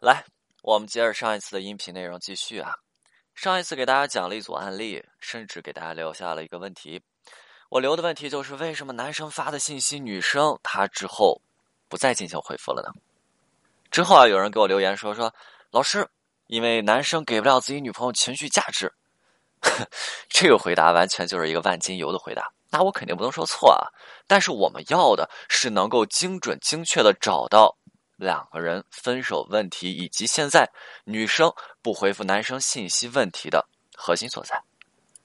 来，我们接着上一次的音频内容继续啊。上一次给大家讲了一组案例，甚至给大家留下了一个问题。我留的问题就是：为什么男生发的信息，女生她之后不再进行回复了呢？之后啊，有人给我留言说说，老师，因为男生给不了自己女朋友情绪价值。这个回答完全就是一个万金油的回答。那我肯定不能说错啊。但是我们要的是能够精准精确的找到。两个人分手问题，以及现在女生不回复男生信息问题的核心所在。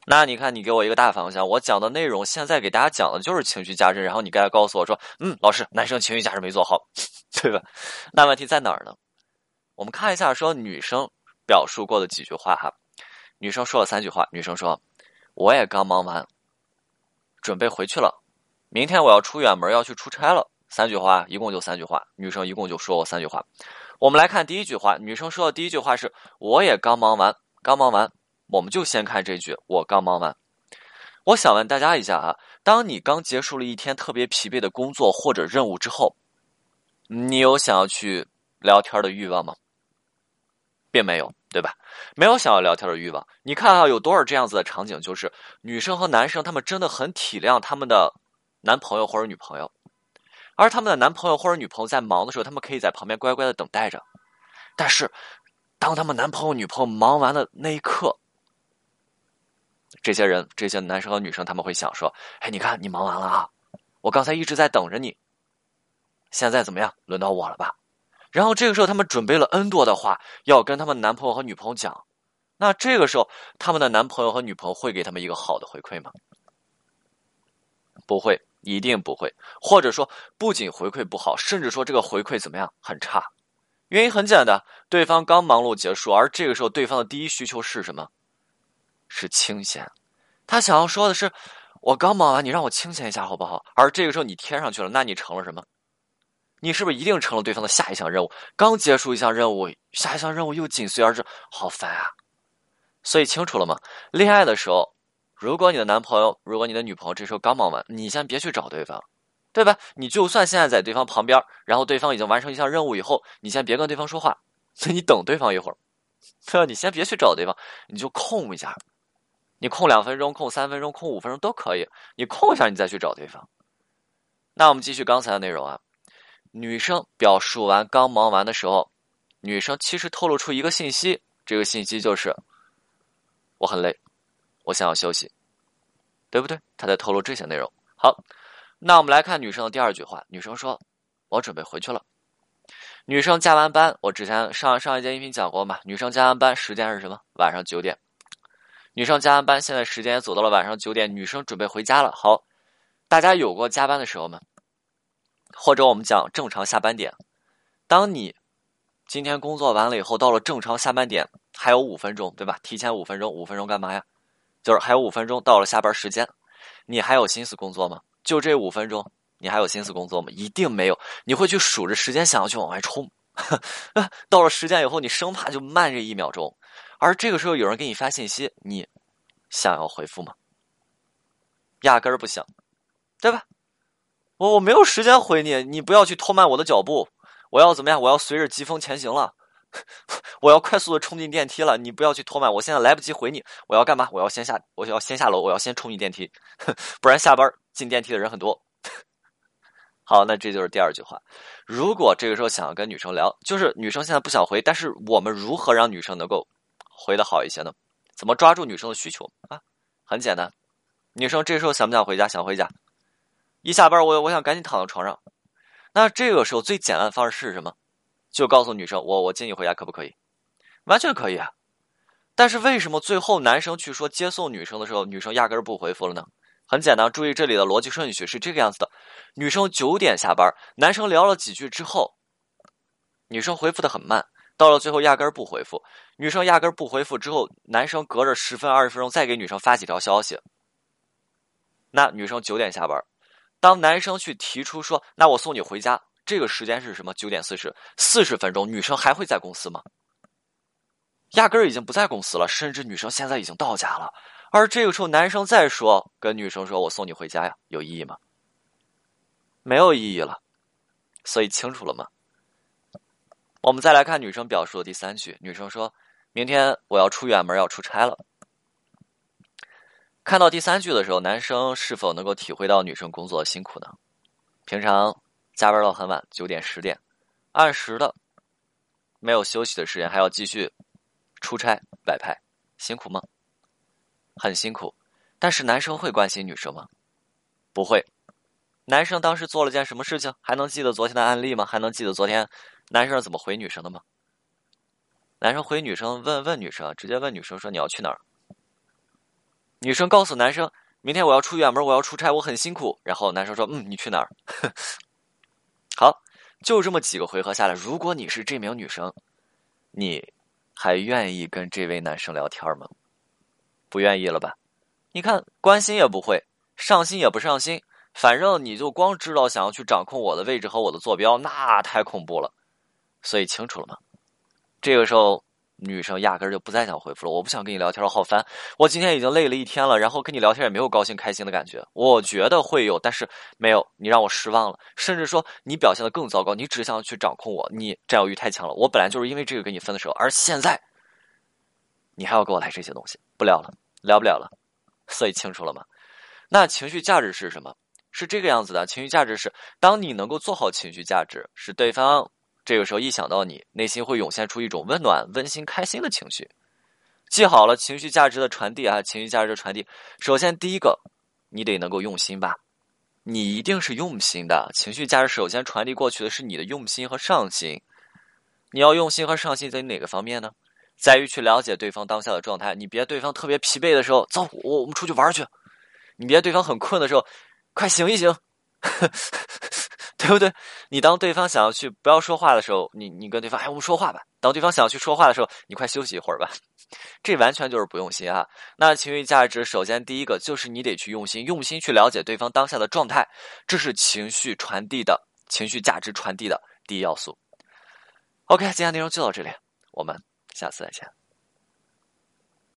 那你看，你给我一个大方向，我讲的内容现在给大家讲的就是情绪价值，然后你该告诉我说，嗯，老师，男生情绪价值没做好，对吧？那问题在哪儿呢？我们看一下，说女生表述过的几句话哈。女生说了三句话，女生说：“我也刚忙完，准备回去了，明天我要出远门，要去出差了。”三句话，一共就三句话。女生一共就说过三句话。我们来看第一句话，女生说的第一句话是“我也刚忙完，刚忙完”。我们就先看这句“我刚忙完”。我想问大家一下啊，当你刚结束了一天特别疲惫的工作或者任务之后，你有想要去聊天的欲望吗？并没有，对吧？没有想要聊天的欲望。你看啊，有多少这样子的场景，就是女生和男生他们真的很体谅他们的男朋友或者女朋友。而他们的男朋友或者女朋友在忙的时候，他们可以在旁边乖乖的等待着。但是，当他们男朋友、女朋友忙完的那一刻，这些人、这些男生和女生他们会想说：“哎，你看，你忙完了啊！我刚才一直在等着你。现在怎么样？轮到我了吧？”然后这个时候，他们准备了 N 多的话要跟他们男朋友和女朋友讲。那这个时候，他们的男朋友和女朋友会给他们一个好的回馈吗？不会。一定不会，或者说不仅回馈不好，甚至说这个回馈怎么样很差。原因很简单，对方刚忙碌结束，而这个时候对方的第一需求是什么？是清闲。他想要说的是，我刚忙完，你让我清闲一下好不好？而这个时候你贴上去了，那你成了什么？你是不是一定成了对方的下一项任务？刚结束一项任务，下一项任务又紧随而至，好烦啊！所以清楚了吗？恋爱的时候。如果你的男朋友，如果你的女朋友这时候刚忙完，你先别去找对方，对吧？你就算现在在对方旁边，然后对方已经完成一项任务以后，你先别跟对方说话，所以你等对方一会儿，对吧？你先别去找对方，你就空一下，你空两分钟、空三分钟、空五分钟都可以，你空一下你再去找对方。那我们继续刚才的内容啊，女生表述完刚忙完的时候，女生其实透露出一个信息，这个信息就是我很累。我想要休息，对不对？他在透露这些内容。好，那我们来看女生的第二句话。女生说：“我准备回去了。”女生加完班，我之前上上一节音频讲过嘛？女生加完班时间是什么？晚上九点。女生加完班，现在时间也走到了晚上九点。女生准备回家了。好，大家有过加班的时候吗？或者我们讲正常下班点。当你今天工作完了以后，到了正常下班点，还有五分钟，对吧？提前五分钟，五分钟干嘛呀？就是还有五分钟到了下班时间，你还有心思工作吗？就这五分钟，你还有心思工作吗？一定没有，你会去数着时间，想要去往外冲。到了时间以后，你生怕就慢这一秒钟。而这个时候有人给你发信息，你想要回复吗？压根儿不想，对吧？我我没有时间回你，你不要去拖慢我的脚步。我要怎么样？我要随着疾风前行了。我要快速的冲进电梯了，你不要去拖慢，我现在来不及回你。我要干嘛？我要先下，我要先下楼，我要先冲进电梯，不然下班进电梯的人很多。好，那这就是第二句话。如果这个时候想要跟女生聊，就是女生现在不想回，但是我们如何让女生能够回的好一些呢？怎么抓住女生的需求啊？很简单，女生这时候想不想回家？想回家。一下班，我我想赶紧躺在床上。那这个时候最简单的方式是什么？就告诉女生，我我接你回家可不可以？完全可以啊。但是为什么最后男生去说接送女生的时候，女生压根儿不回复了呢？很简单，注意这里的逻辑顺序是这个样子的：女生九点下班，男生聊了几句之后，女生回复的很慢，到了最后压根儿不回复。女生压根儿不回复之后，男生隔着十分二十分钟再给女生发几条消息。那女生九点下班，当男生去提出说，那我送你回家。这个时间是什么？九点四十，四十分钟，女生还会在公司吗？压根儿已经不在公司了，甚至女生现在已经到家了。而这个时候，男生再说跟女生说：“我送你回家呀，有意义吗？”没有意义了。所以清楚了吗？我们再来看女生表述的第三句，女生说：“明天我要出远门，要出差了。”看到第三句的时候，男生是否能够体会到女生工作的辛苦呢？平常加班到很晚，九点、十点，按时的，没有休息的时间，还要继续出差摆拍，辛苦吗？很辛苦。但是男生会关心女生吗？不会。男生当时做了件什么事情？还能记得昨天的案例吗？还能记得昨天？男生是怎么回女生的吗？男生回女生问问女生，直接问女生说你要去哪儿？女生告诉男生，明天我要出远门，我要出差，我很辛苦。然后男生说，嗯，你去哪儿？好，就这么几个回合下来，如果你是这名女生，你还愿意跟这位男生聊天吗？不愿意了吧？你看，关心也不会，上心也不上心，反正你就光知道想要去掌控我的位置和我的坐标，那太恐怖了。所以清楚了吗？这个时候，女生压根儿就不再想回复了。我不想跟你聊天了，好烦！我今天已经累了一天了，然后跟你聊天也没有高兴开心的感觉。我觉得会有，但是没有。你让我失望了，甚至说你表现的更糟糕。你只想去掌控我，你占有欲太强了。我本来就是因为这个跟你分的手，而现在你还要给我来这些东西，不聊了，聊不了了。所以清楚了吗？那情绪价值是什么？是这个样子的。情绪价值是，当你能够做好情绪价值，是对方。这个时候一想到你，内心会涌现出一种温暖、温馨、开心的情绪。记好了，情绪价值的传递啊，情绪价值的传递。首先，第一个，你得能够用心吧，你一定是用心的。情绪价值首先传递过去的是你的用心和上心。你要用心和上心在哪个方面呢？在于去了解对方当下的状态。你别对方特别疲惫的时候，走，我我们出去玩去。你别对方很困的时候，快醒一醒。对不对？你当对方想要去不要说话的时候，你你跟对方哎，我们说话吧。当对方想要去说话的时候，你快休息一会儿吧。这完全就是不用心啊。那情绪价值，首先第一个就是你得去用心，用心去了解对方当下的状态，这是情绪传递的情绪价值传递的第一要素。OK，今天内容就到这里，我们下次再见。